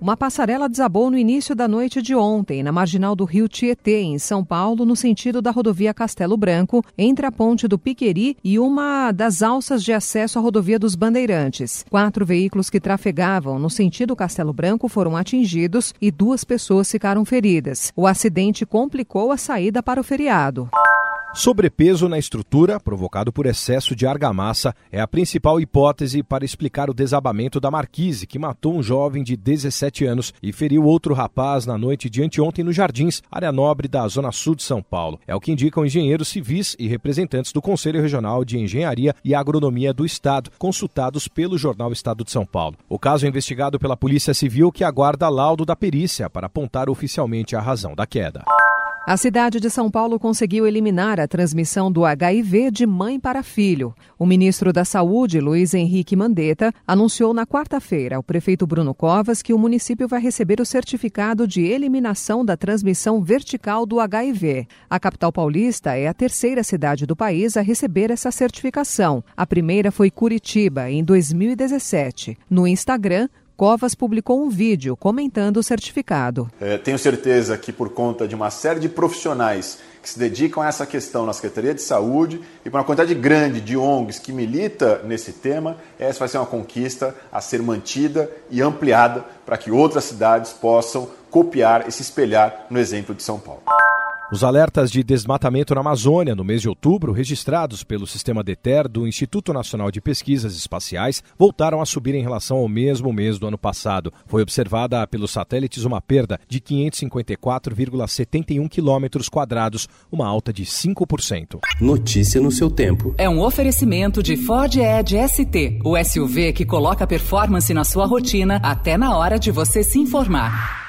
Uma passarela desabou no início da noite de ontem, na marginal do rio Tietê, em São Paulo, no sentido da rodovia Castelo Branco, entre a ponte do Piqueri e uma das alças de acesso à rodovia dos Bandeirantes. Quatro veículos que trafegavam no sentido Castelo Branco foram atingidos e duas pessoas ficaram feridas. O acidente complicou a saída para o feriado. Sobrepeso na estrutura, provocado por excesso de argamassa, é a principal hipótese para explicar o desabamento da marquise, que matou um jovem de 17 anos e feriu outro rapaz na noite de anteontem no Jardins, área nobre da Zona Sul de São Paulo. É o que indicam engenheiros civis e representantes do Conselho Regional de Engenharia e Agronomia do Estado, consultados pelo jornal Estado de São Paulo. O caso é investigado pela Polícia Civil, que aguarda laudo da perícia para apontar oficialmente a razão da queda. A cidade de São Paulo conseguiu eliminar a transmissão do HIV de mãe para filho. O ministro da Saúde, Luiz Henrique Mandetta, anunciou na quarta-feira ao prefeito Bruno Covas que o município vai receber o certificado de eliminação da transmissão vertical do HIV. A capital paulista é a terceira cidade do país a receber essa certificação. A primeira foi Curitiba, em 2017. No Instagram, Covas publicou um vídeo comentando o certificado. É, tenho certeza que, por conta de uma série de profissionais que se dedicam a essa questão na Secretaria de Saúde e por uma quantidade grande de ONGs que milita nesse tema, essa vai ser uma conquista a ser mantida e ampliada para que outras cidades possam copiar e se espelhar no exemplo de São Paulo. Os alertas de desmatamento na Amazônia no mês de outubro, registrados pelo Sistema DETER do Instituto Nacional de Pesquisas Espaciais, voltaram a subir em relação ao mesmo mês do ano passado. Foi observada pelos satélites uma perda de 554,71 quilômetros quadrados, uma alta de 5%. Notícia no seu tempo. É um oferecimento de Ford Edge ST, o SUV que coloca performance na sua rotina até na hora de você se informar.